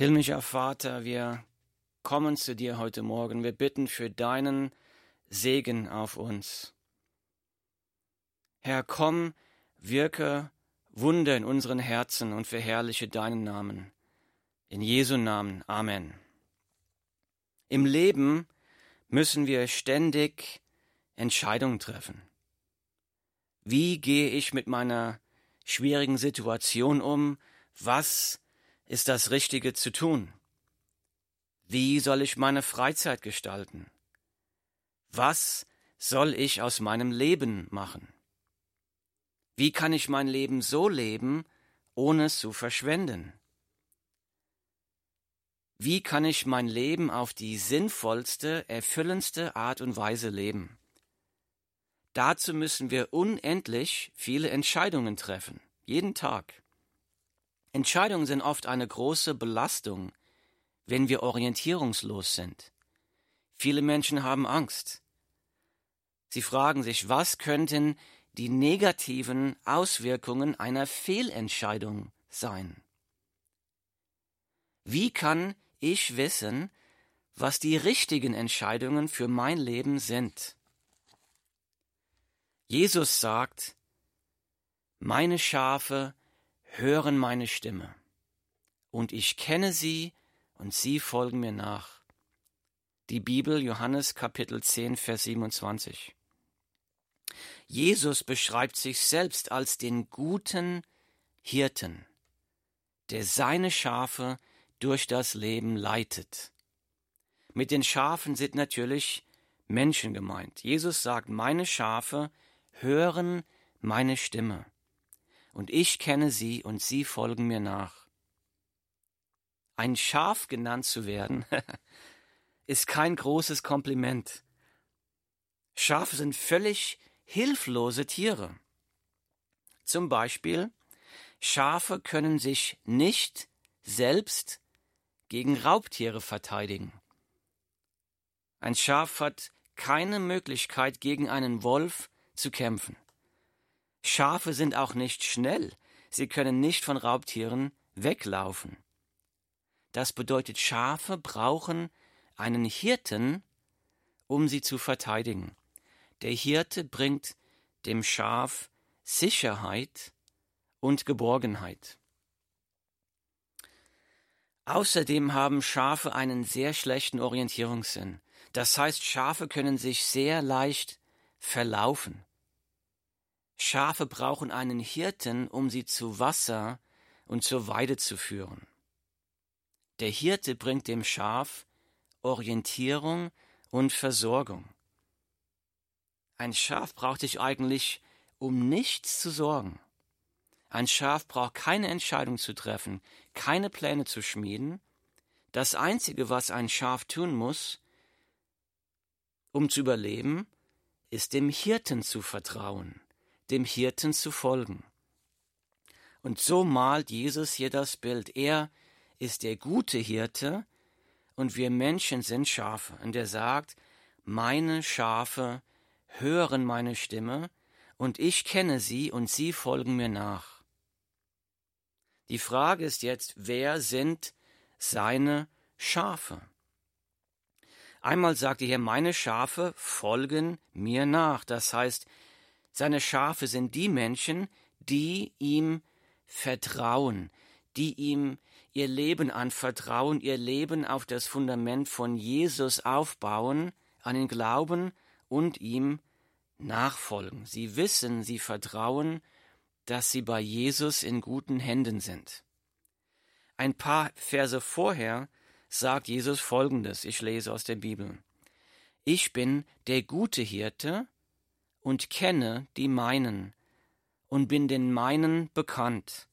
Himmlischer Vater, wir kommen zu dir heute Morgen. Wir bitten für deinen Segen auf uns. Herr, komm, wirke Wunder in unseren Herzen und verherrliche deinen Namen. In Jesu Namen. Amen. Im Leben müssen wir ständig Entscheidungen treffen. Wie gehe ich mit meiner schwierigen Situation um? Was ist das Richtige zu tun? Wie soll ich meine Freizeit gestalten? Was soll ich aus meinem Leben machen? Wie kann ich mein Leben so leben, ohne es zu verschwenden? Wie kann ich mein Leben auf die sinnvollste, erfüllendste Art und Weise leben? Dazu müssen wir unendlich viele Entscheidungen treffen, jeden Tag. Entscheidungen sind oft eine große Belastung, wenn wir orientierungslos sind. Viele Menschen haben Angst. Sie fragen sich, was könnten die negativen Auswirkungen einer Fehlentscheidung sein? Wie kann ich wissen, was die richtigen Entscheidungen für mein Leben sind? Jesus sagt, meine Schafe hören meine Stimme, und ich kenne sie, und sie folgen mir nach. Die Bibel Johannes Kapitel 10 Vers 27. Jesus beschreibt sich selbst als den guten Hirten, der seine Schafe durch das Leben leitet. Mit den Schafen sind natürlich Menschen gemeint. Jesus sagt, meine Schafe hören meine Stimme und ich kenne sie und sie folgen mir nach. Ein Schaf genannt zu werden, ist kein großes Kompliment. Schafe sind völlig hilflose Tiere. Zum Beispiel, Schafe können sich nicht selbst gegen Raubtiere verteidigen. Ein Schaf hat keine Möglichkeit, gegen einen Wolf zu kämpfen. Schafe sind auch nicht schnell, sie können nicht von Raubtieren weglaufen. Das bedeutet, Schafe brauchen einen Hirten, um sie zu verteidigen. Der Hirte bringt dem Schaf Sicherheit und Geborgenheit. Außerdem haben Schafe einen sehr schlechten Orientierungssinn. Das heißt, Schafe können sich sehr leicht verlaufen. Schafe brauchen einen Hirten, um sie zu Wasser und zur Weide zu führen. Der Hirte bringt dem Schaf Orientierung und Versorgung. Ein Schaf braucht sich eigentlich um nichts zu sorgen. Ein Schaf braucht keine Entscheidung zu treffen, keine Pläne zu schmieden. Das Einzige, was ein Schaf tun muss, um zu überleben, ist dem Hirten zu vertrauen dem Hirten zu folgen. Und so malt Jesus hier das Bild. Er ist der gute Hirte und wir Menschen sind Schafe. Und er sagt, meine Schafe hören meine Stimme und ich kenne sie und sie folgen mir nach. Die Frage ist jetzt, wer sind seine Schafe? Einmal sagt er hier, meine Schafe folgen mir nach. Das heißt, seine Schafe sind die Menschen, die ihm vertrauen, die ihm ihr Leben anvertrauen, ihr Leben auf das Fundament von Jesus aufbauen, an ihn glauben und ihm nachfolgen. Sie wissen, sie vertrauen, dass sie bei Jesus in guten Händen sind. Ein paar Verse vorher sagt Jesus Folgendes, ich lese aus der Bibel. Ich bin der gute Hirte, und kenne die meinen und bin den meinen bekannt.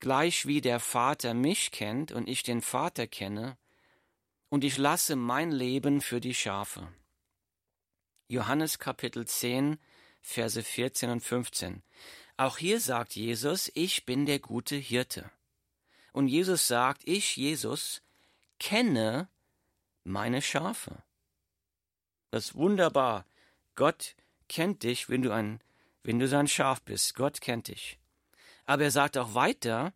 Gleich wie der Vater mich kennt und ich den Vater kenne, und ich lasse mein Leben für die Schafe. Johannes Kapitel 10, Verse 14 und 15. Auch hier sagt Jesus, ich bin der gute Hirte. Und Jesus sagt, ich, Jesus, kenne meine Schafe. Das ist wunderbar. Gott kennt dich, wenn du ein, wenn du sein Schaf bist. Gott kennt dich. Aber er sagt auch weiter,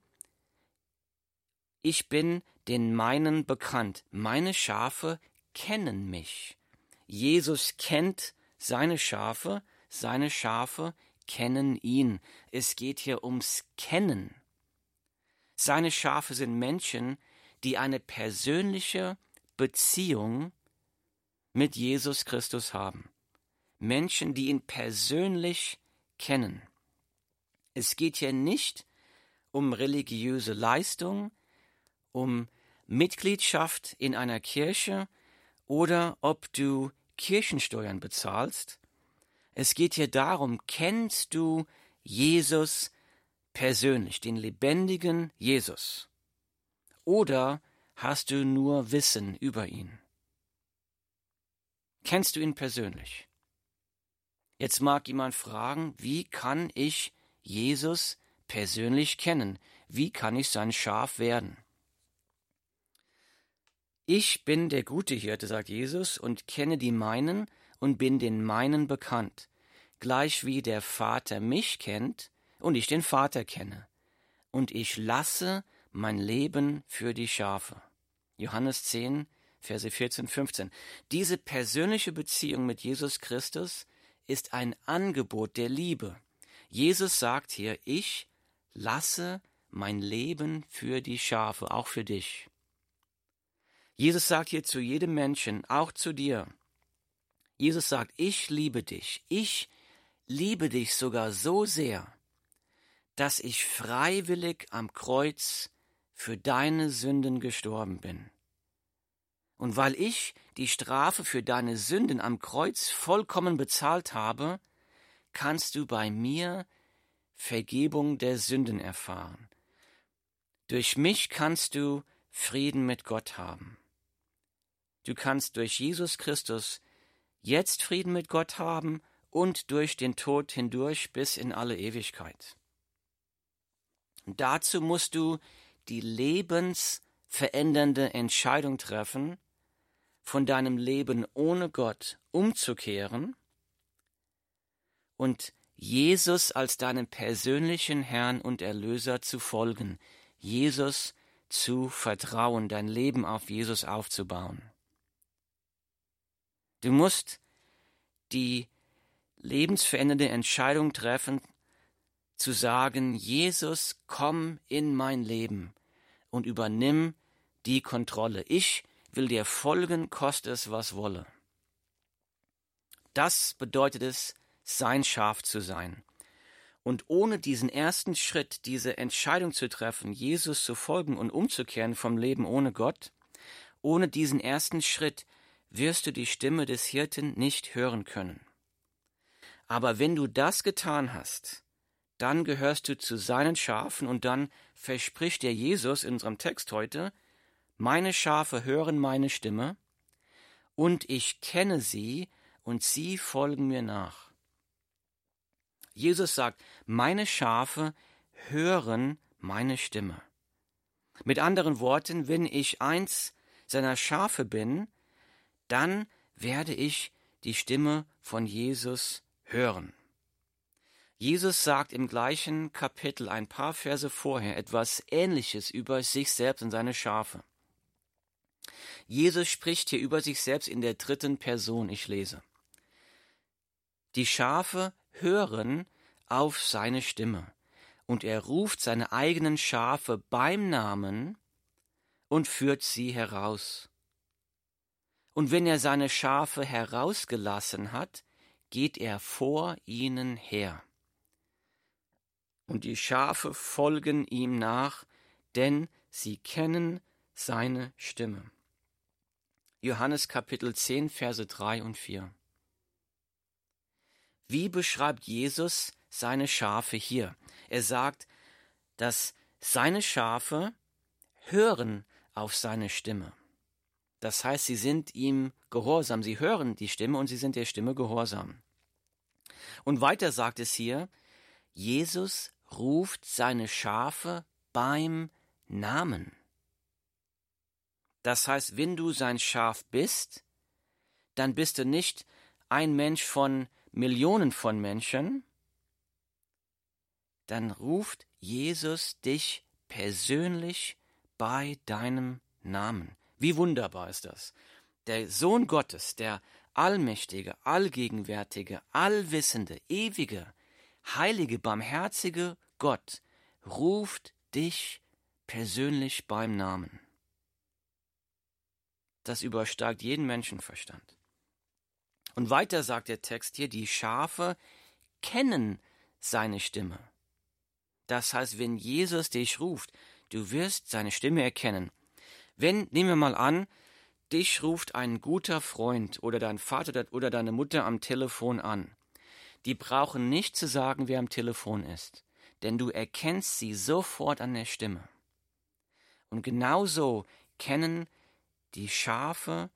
ich bin den meinen bekannt. Meine Schafe kennen mich. Jesus kennt seine Schafe, seine Schafe kennen ihn. Es geht hier ums Kennen. Seine Schafe sind Menschen, die eine persönliche Beziehung mit Jesus Christus haben. Menschen, die ihn persönlich kennen. Es geht hier nicht um religiöse Leistung, um Mitgliedschaft in einer Kirche oder ob du Kirchensteuern bezahlst. Es geht hier darum, kennst du Jesus persönlich, den lebendigen Jesus? Oder hast du nur Wissen über ihn? Kennst du ihn persönlich? Jetzt mag jemand fragen, wie kann ich Jesus persönlich kennen? Wie kann ich sein Schaf werden? Ich bin der gute Hirte, sagt Jesus, und kenne die meinen und bin den meinen bekannt, gleich wie der Vater mich kennt und ich den Vater kenne. Und ich lasse mein Leben für die Schafe. Johannes 10, Verse 14, 15. Diese persönliche Beziehung mit Jesus Christus ist ein Angebot der Liebe. Jesus sagt hier, ich lasse mein Leben für die Schafe, auch für dich. Jesus sagt hier zu jedem Menschen, auch zu dir. Jesus sagt, ich liebe dich. Ich liebe dich sogar so sehr, dass ich freiwillig am Kreuz für deine Sünden gestorben bin. Und weil ich die Strafe für deine Sünden am Kreuz vollkommen bezahlt habe, kannst du bei mir Vergebung der Sünden erfahren. Durch mich kannst du Frieden mit Gott haben. Du kannst durch Jesus Christus jetzt Frieden mit Gott haben und durch den Tod hindurch bis in alle Ewigkeit. Dazu musst du die lebensverändernde Entscheidung treffen, von deinem Leben ohne Gott umzukehren und Jesus als deinem persönlichen Herrn und Erlöser zu folgen, Jesus zu vertrauen, dein Leben auf Jesus aufzubauen. Du musst die lebensverändernde Entscheidung treffen, zu sagen, Jesus, komm in mein Leben und übernimm die Kontrolle. Ich will dir folgen, koste es, was wolle. Das bedeutet es, sein Schaf zu sein. Und ohne diesen ersten Schritt, diese Entscheidung zu treffen, Jesus zu folgen und umzukehren vom Leben ohne Gott, ohne diesen ersten Schritt wirst du die Stimme des Hirten nicht hören können. Aber wenn du das getan hast, dann gehörst du zu seinen Schafen und dann verspricht dir Jesus in unserem Text heute, meine Schafe hören meine Stimme, und ich kenne sie, und sie folgen mir nach. Jesus sagt, meine Schafe hören meine Stimme. Mit anderen Worten, wenn ich eins seiner Schafe bin, dann werde ich die Stimme von Jesus hören. Jesus sagt im gleichen Kapitel ein paar Verse vorher etwas Ähnliches über sich selbst und seine Schafe. Jesus spricht hier über sich selbst in der dritten Person, ich lese. Die Schafe hören auf seine Stimme, und er ruft seine eigenen Schafe beim Namen und führt sie heraus. Und wenn er seine Schafe herausgelassen hat, geht er vor ihnen her. Und die Schafe folgen ihm nach, denn sie kennen seine Stimme. Johannes Kapitel 10, Verse 3 und 4. Wie beschreibt Jesus seine Schafe hier? Er sagt, dass seine Schafe hören auf seine Stimme. Das heißt, sie sind ihm gehorsam, sie hören die Stimme und sie sind der Stimme gehorsam. Und weiter sagt es hier, Jesus ruft seine Schafe beim Namen. Das heißt, wenn du sein Schaf bist, dann bist du nicht ein Mensch von Millionen von Menschen, dann ruft Jesus dich persönlich bei deinem Namen. Wie wunderbar ist das. Der Sohn Gottes, der allmächtige, allgegenwärtige, allwissende, ewige, heilige, barmherzige Gott ruft dich persönlich beim Namen. Das übersteigt jeden Menschenverstand. Und weiter sagt der Text hier, die Schafe kennen seine Stimme. Das heißt, wenn Jesus dich ruft, du wirst seine Stimme erkennen. Wenn, nehmen wir mal an, dich ruft ein guter Freund oder dein Vater oder deine Mutter am Telefon an. Die brauchen nicht zu sagen, wer am Telefon ist, denn du erkennst sie sofort an der Stimme. Und genauso kennen die Schafe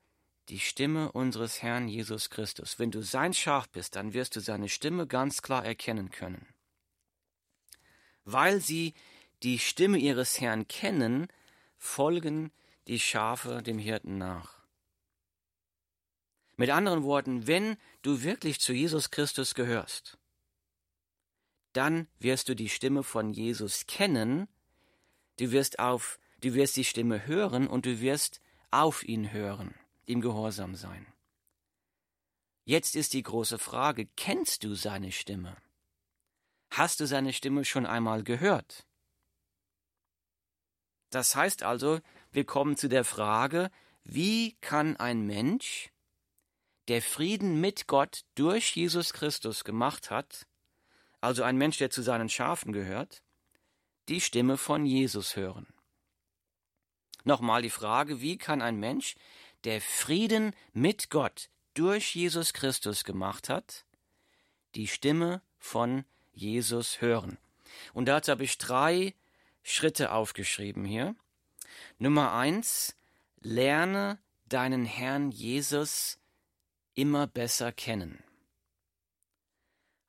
die Stimme unseres Herrn Jesus Christus. Wenn du sein Schaf bist, dann wirst du seine Stimme ganz klar erkennen können. Weil sie die Stimme ihres Herrn kennen, folgen die Schafe dem Hirten nach. Mit anderen Worten, wenn du wirklich zu Jesus Christus gehörst, dann wirst du die Stimme von Jesus kennen, du wirst auf, du wirst die Stimme hören und du wirst auf ihn hören, ihm gehorsam sein. Jetzt ist die große Frage, kennst du seine Stimme? Hast du seine Stimme schon einmal gehört? Das heißt also, wir kommen zu der Frage, wie kann ein Mensch, der Frieden mit Gott durch Jesus Christus gemacht hat, also ein Mensch, der zu seinen Schafen gehört, die Stimme von Jesus hören? Nochmal die Frage, wie kann ein Mensch, der Frieden mit Gott durch Jesus Christus gemacht hat, die Stimme von Jesus hören? Und dazu habe ich drei Schritte aufgeschrieben hier. Nummer eins, lerne deinen Herrn Jesus immer besser kennen.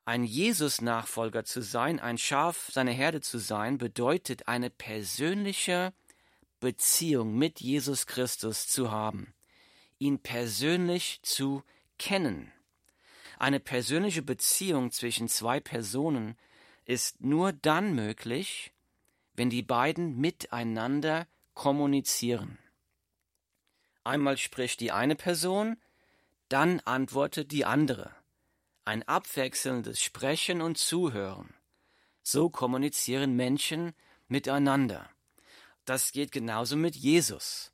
Ein Jesus-Nachfolger zu sein, ein Schaf seiner Herde zu sein, bedeutet eine persönliche Beziehung mit Jesus Christus zu haben, ihn persönlich zu kennen. Eine persönliche Beziehung zwischen zwei Personen ist nur dann möglich, wenn die beiden miteinander kommunizieren. Einmal spricht die eine Person, dann antwortet die andere. Ein abwechselndes Sprechen und Zuhören. So kommunizieren Menschen miteinander. Das geht genauso mit Jesus.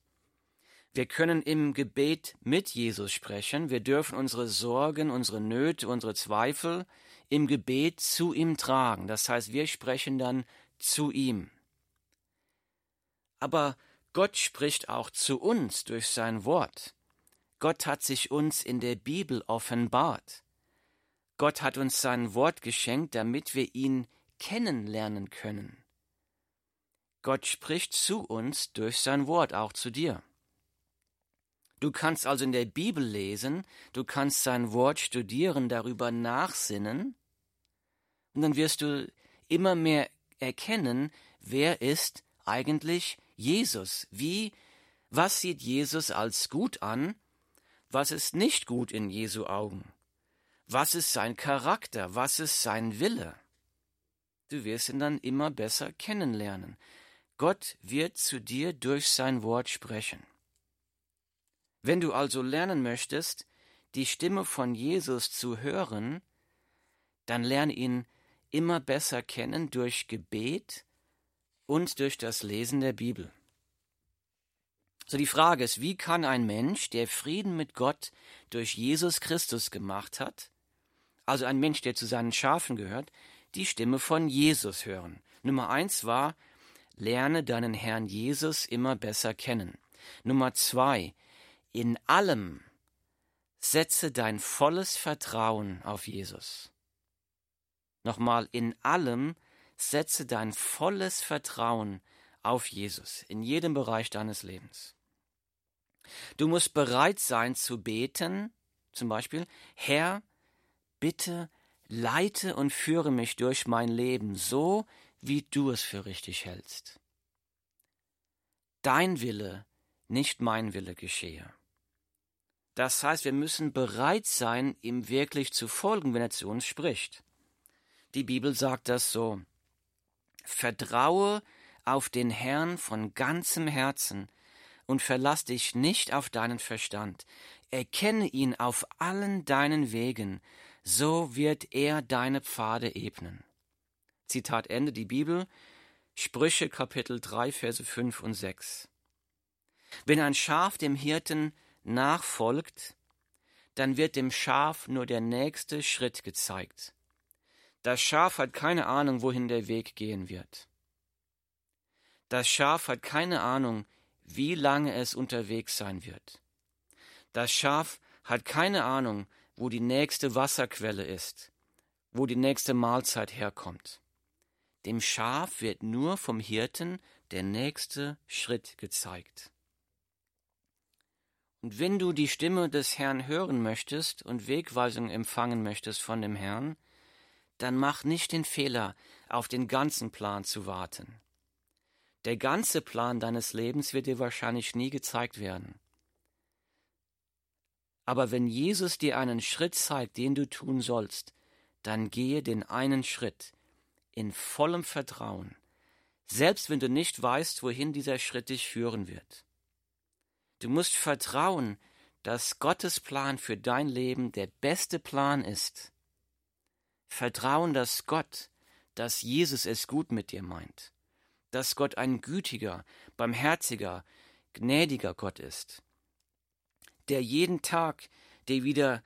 Wir können im Gebet mit Jesus sprechen. Wir dürfen unsere Sorgen, unsere Nöte, unsere Zweifel im Gebet zu ihm tragen. Das heißt, wir sprechen dann zu ihm. Aber Gott spricht auch zu uns durch sein Wort. Gott hat sich uns in der Bibel offenbart. Gott hat uns sein Wort geschenkt, damit wir ihn kennenlernen können. Gott spricht zu uns durch sein Wort, auch zu dir. Du kannst also in der Bibel lesen, du kannst sein Wort studieren, darüber nachsinnen, und dann wirst du immer mehr erkennen, wer ist eigentlich Jesus? Wie, was sieht Jesus als gut an? Was ist nicht gut in Jesu Augen? Was ist sein Charakter? Was ist sein Wille? Du wirst ihn dann immer besser kennenlernen. Gott wird zu dir durch sein Wort sprechen. Wenn du also lernen möchtest, die Stimme von Jesus zu hören, dann lerne ihn immer besser kennen durch Gebet und durch das Lesen der Bibel. So die Frage ist, wie kann ein Mensch, der Frieden mit Gott durch Jesus Christus gemacht hat, also ein Mensch, der zu seinen Schafen gehört, die Stimme von Jesus hören? Nummer eins war, lerne deinen Herrn Jesus immer besser kennen. Nummer zwei, in allem setze dein volles Vertrauen auf Jesus. Nochmal, in allem setze dein volles Vertrauen auf Jesus in jedem Bereich deines Lebens. Du musst bereit sein zu beten, zum Beispiel, Herr, bitte leite und führe mich durch mein Leben so, wie du es für richtig hältst. Dein Wille, nicht mein Wille geschehe. Das heißt, wir müssen bereit sein, ihm wirklich zu folgen, wenn er zu uns spricht. Die Bibel sagt das so. Vertraue auf den Herrn von ganzem Herzen und verlass dich nicht auf deinen Verstand. Erkenne ihn auf allen deinen Wegen, so wird er deine Pfade ebnen. Zitat Ende die Bibel, Sprüche Kapitel 3, Verse 5 und 6. Wenn ein Schaf dem Hirten nachfolgt, dann wird dem Schaf nur der nächste Schritt gezeigt. Das Schaf hat keine Ahnung, wohin der Weg gehen wird. Das Schaf hat keine Ahnung, wie lange es unterwegs sein wird. Das Schaf hat keine Ahnung, wo die nächste Wasserquelle ist, wo die nächste Mahlzeit herkommt. Dem Schaf wird nur vom Hirten der nächste Schritt gezeigt. Und wenn du die Stimme des Herrn hören möchtest und Wegweisung empfangen möchtest von dem Herrn, dann mach nicht den Fehler, auf den ganzen Plan zu warten. Der ganze Plan deines Lebens wird dir wahrscheinlich nie gezeigt werden. Aber wenn Jesus dir einen Schritt zeigt, den du tun sollst, dann gehe den einen Schritt in vollem Vertrauen, selbst wenn du nicht weißt, wohin dieser Schritt dich führen wird. Du musst vertrauen, dass Gottes Plan für dein Leben der beste Plan ist. Vertrauen, dass Gott, dass Jesus es gut mit dir meint, dass Gott ein gütiger, barmherziger, gnädiger Gott ist, der jeden Tag dir wieder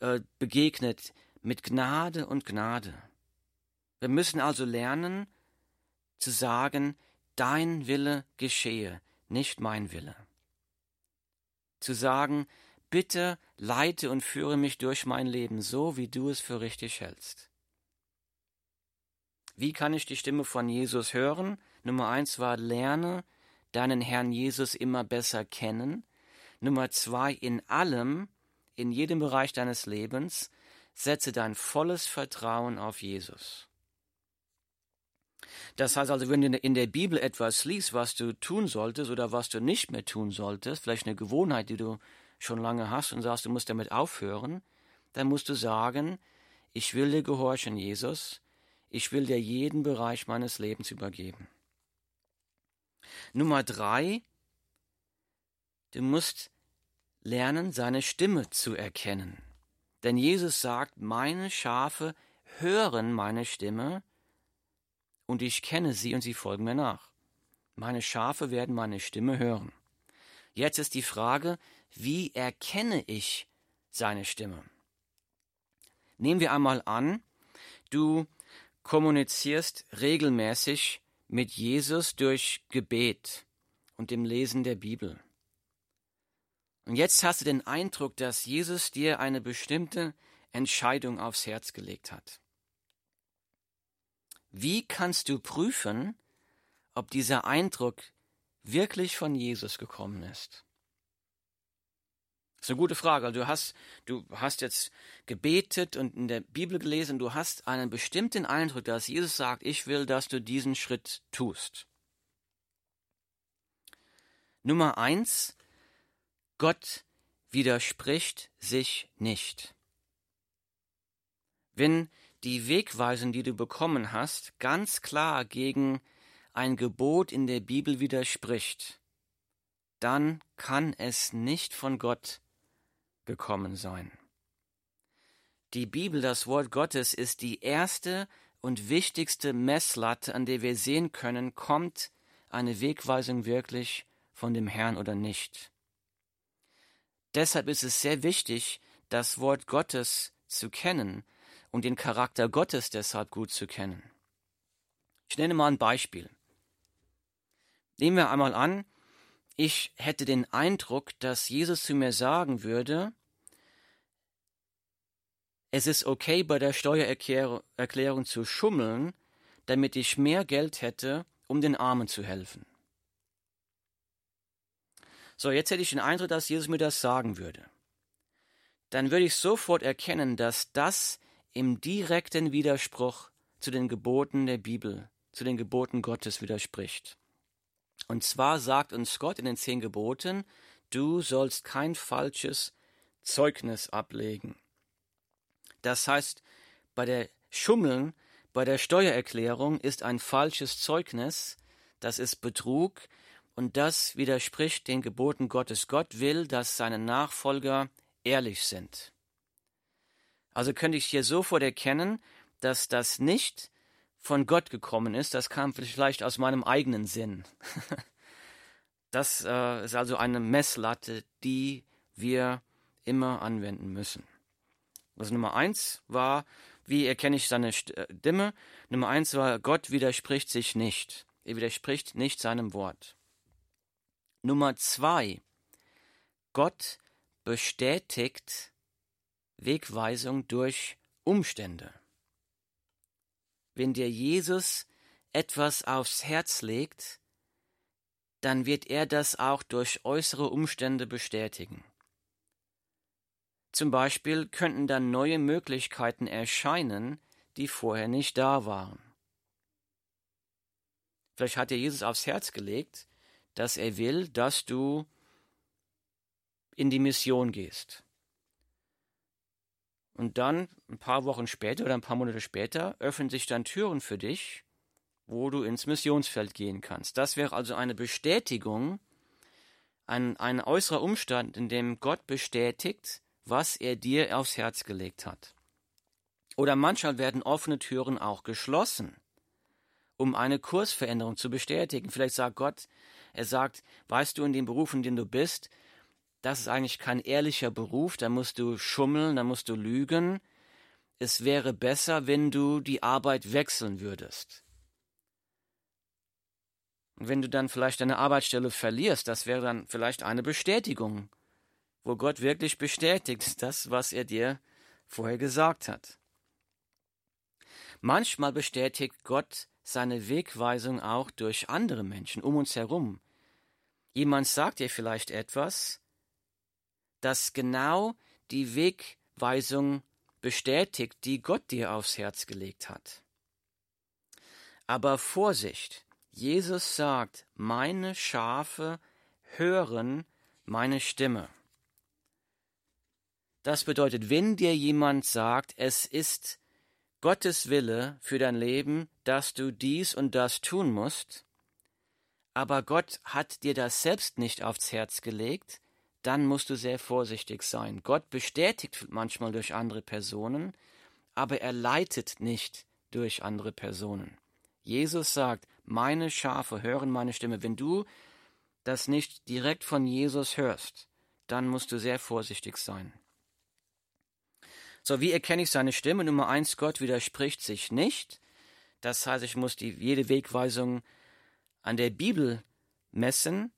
äh, begegnet mit Gnade und Gnade. Wir müssen also lernen zu sagen, dein Wille geschehe, nicht mein Wille zu sagen, bitte leite und führe mich durch mein Leben so, wie du es für richtig hältst. Wie kann ich die Stimme von Jesus hören? Nummer eins war, lerne deinen Herrn Jesus immer besser kennen. Nummer zwei, in allem, in jedem Bereich deines Lebens, setze dein volles Vertrauen auf Jesus. Das heißt also, wenn du in der Bibel etwas liest, was du tun solltest oder was du nicht mehr tun solltest, vielleicht eine Gewohnheit, die du schon lange hast und sagst, du musst damit aufhören, dann musst du sagen, ich will dir gehorchen, Jesus, ich will dir jeden Bereich meines Lebens übergeben. Nummer drei, du musst lernen, seine Stimme zu erkennen. Denn Jesus sagt, meine Schafe hören meine Stimme und ich kenne sie und sie folgen mir nach. Meine Schafe werden meine Stimme hören. Jetzt ist die Frage, wie erkenne ich seine Stimme? Nehmen wir einmal an, du kommunizierst regelmäßig mit Jesus durch Gebet und dem Lesen der Bibel. Und jetzt hast du den Eindruck, dass Jesus dir eine bestimmte Entscheidung aufs Herz gelegt hat. Wie kannst du prüfen, ob dieser Eindruck wirklich von Jesus gekommen ist? Das ist eine gute Frage. Du hast, du hast jetzt gebetet und in der Bibel gelesen, du hast einen bestimmten Eindruck, dass Jesus sagt, ich will, dass du diesen Schritt tust. Nummer eins, Gott widerspricht sich nicht. Wenn die Wegweisung, die du bekommen hast, ganz klar gegen ein Gebot in der Bibel widerspricht, dann kann es nicht von Gott gekommen sein. Die Bibel, das Wort Gottes, ist die erste und wichtigste Messlatte, an der wir sehen können, kommt eine Wegweisung wirklich von dem Herrn oder nicht. Deshalb ist es sehr wichtig, das Wort Gottes zu kennen, und den Charakter Gottes deshalb gut zu kennen. Ich nenne mal ein Beispiel. Nehmen wir einmal an, ich hätte den Eindruck, dass Jesus zu mir sagen würde, es ist okay, bei der Steuererklärung zu schummeln, damit ich mehr Geld hätte, um den Armen zu helfen. So, jetzt hätte ich den Eindruck, dass Jesus mir das sagen würde. Dann würde ich sofort erkennen, dass das im direkten Widerspruch zu den Geboten der Bibel, zu den Geboten Gottes widerspricht. Und zwar sagt uns Gott in den zehn Geboten, du sollst kein falsches Zeugnis ablegen. Das heißt, bei der Schummeln, bei der Steuererklärung ist ein falsches Zeugnis das ist Betrug und das widerspricht den Geboten Gottes. Gott will, dass seine Nachfolger ehrlich sind. Also könnte ich hier sofort erkennen, dass das nicht von Gott gekommen ist, das kam vielleicht aus meinem eigenen Sinn. Das äh, ist also eine Messlatte, die wir immer anwenden müssen. Also Nummer eins war, wie erkenne ich seine Stimme? Nummer eins war, Gott widerspricht sich nicht. Er widerspricht nicht seinem Wort. Nummer zwei, Gott bestätigt Wegweisung durch Umstände. Wenn dir Jesus etwas aufs Herz legt, dann wird er das auch durch äußere Umstände bestätigen. Zum Beispiel könnten dann neue Möglichkeiten erscheinen, die vorher nicht da waren. Vielleicht hat dir Jesus aufs Herz gelegt, dass er will, dass du in die Mission gehst. Und dann, ein paar Wochen später oder ein paar Monate später, öffnen sich dann Türen für dich, wo du ins Missionsfeld gehen kannst. Das wäre also eine Bestätigung, ein, ein äußerer Umstand, in dem Gott bestätigt, was er dir aufs Herz gelegt hat. Oder manchmal werden offene Türen auch geschlossen, um eine Kursveränderung zu bestätigen. Vielleicht sagt Gott, er sagt, weißt du, in dem Beruf, in dem du bist, das ist eigentlich kein ehrlicher Beruf, da musst du schummeln, da musst du lügen. Es wäre besser, wenn du die Arbeit wechseln würdest. Und wenn du dann vielleicht deine Arbeitsstelle verlierst, das wäre dann vielleicht eine Bestätigung, wo Gott wirklich bestätigt das, was er dir vorher gesagt hat. Manchmal bestätigt Gott seine Wegweisung auch durch andere Menschen um uns herum. Jemand sagt dir vielleicht etwas, das genau die Wegweisung bestätigt, die Gott dir aufs Herz gelegt hat. Aber Vorsicht, Jesus sagt, meine Schafe hören meine Stimme. Das bedeutet, wenn dir jemand sagt, es ist Gottes Wille für dein Leben, dass du dies und das tun musst, aber Gott hat dir das selbst nicht aufs Herz gelegt, dann musst du sehr vorsichtig sein. Gott bestätigt manchmal durch andere Personen, aber er leitet nicht durch andere Personen. Jesus sagt, meine Schafe hören meine Stimme. Wenn du das nicht direkt von Jesus hörst, dann musst du sehr vorsichtig sein. So, wie erkenne ich seine Stimme? Nummer eins, Gott widerspricht sich nicht. Das heißt, ich muss die, jede Wegweisung an der Bibel messen.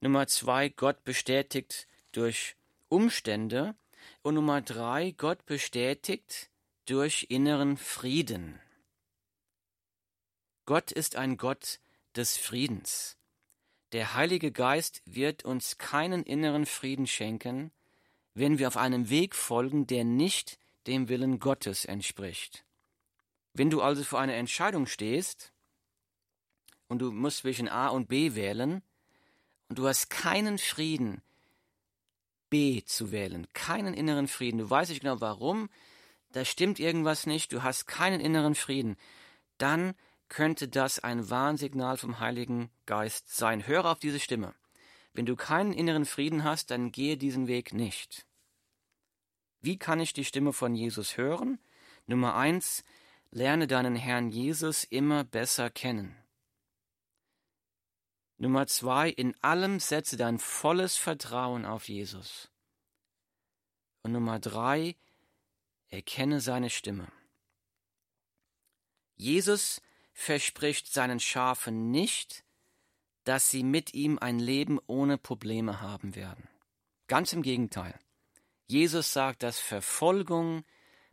Nummer zwei, Gott bestätigt durch Umstände. Und Nummer drei, Gott bestätigt durch inneren Frieden. Gott ist ein Gott des Friedens. Der Heilige Geist wird uns keinen inneren Frieden schenken, wenn wir auf einem Weg folgen, der nicht dem Willen Gottes entspricht. Wenn du also vor einer Entscheidung stehst und du musst zwischen A und B wählen, und du hast keinen Frieden, B zu wählen, keinen inneren Frieden. Du weißt nicht genau warum, da stimmt irgendwas nicht, du hast keinen inneren Frieden. Dann könnte das ein Warnsignal vom Heiligen Geist sein. Höre auf diese Stimme. Wenn du keinen inneren Frieden hast, dann gehe diesen Weg nicht. Wie kann ich die Stimme von Jesus hören? Nummer eins, lerne deinen Herrn Jesus immer besser kennen. Nummer zwei, in allem setze dein volles Vertrauen auf Jesus. Und Nummer drei, erkenne seine Stimme. Jesus verspricht seinen Schafen nicht, dass sie mit ihm ein Leben ohne Probleme haben werden. Ganz im Gegenteil. Jesus sagt, dass Verfolgung,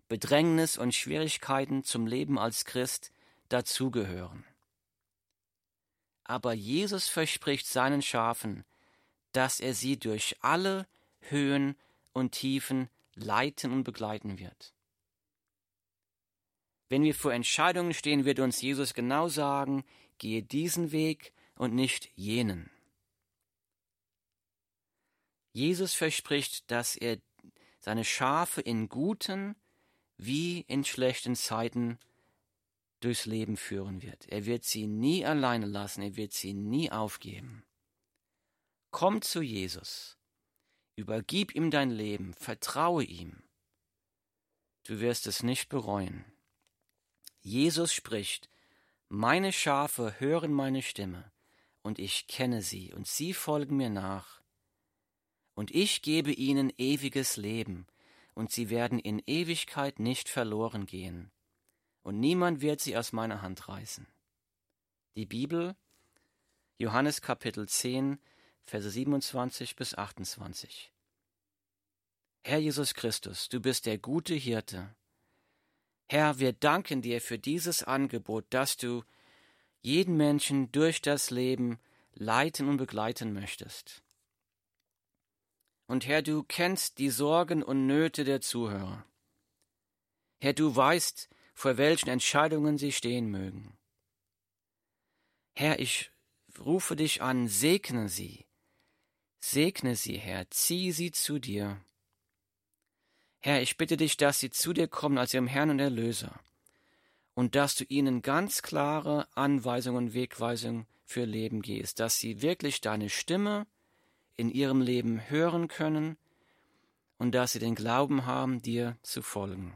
Bedrängnis und Schwierigkeiten zum Leben als Christ dazugehören. Aber Jesus verspricht seinen Schafen, dass er sie durch alle Höhen und Tiefen leiten und begleiten wird. Wenn wir vor Entscheidungen stehen, wird uns Jesus genau sagen, gehe diesen Weg und nicht jenen. Jesus verspricht, dass er seine Schafe in guten wie in schlechten Zeiten durchs Leben führen wird. Er wird sie nie alleine lassen, er wird sie nie aufgeben. Komm zu Jesus, übergib ihm dein Leben, vertraue ihm. Du wirst es nicht bereuen. Jesus spricht, meine Schafe hören meine Stimme, und ich kenne sie, und sie folgen mir nach. Und ich gebe ihnen ewiges Leben, und sie werden in Ewigkeit nicht verloren gehen, und niemand wird sie aus meiner Hand reißen. Die Bibel, Johannes Kapitel 10, Verse 27 bis 28. Herr Jesus Christus, du bist der gute Hirte, Herr, wir danken dir für dieses Angebot, dass du jeden Menschen durch das Leben leiten und begleiten möchtest. Und Herr, du kennst die Sorgen und Nöte der Zuhörer. Herr, du weißt, vor welchen Entscheidungen sie stehen mögen. Herr, ich rufe dich an, segne sie. Segne sie, Herr, zieh sie zu dir. Herr, ich bitte dich, dass sie zu dir kommen als ihrem Herrn und Erlöser und dass du ihnen ganz klare Anweisungen und Wegweisungen für Leben gehst, dass sie wirklich deine Stimme in ihrem Leben hören können und dass sie den Glauben haben, dir zu folgen.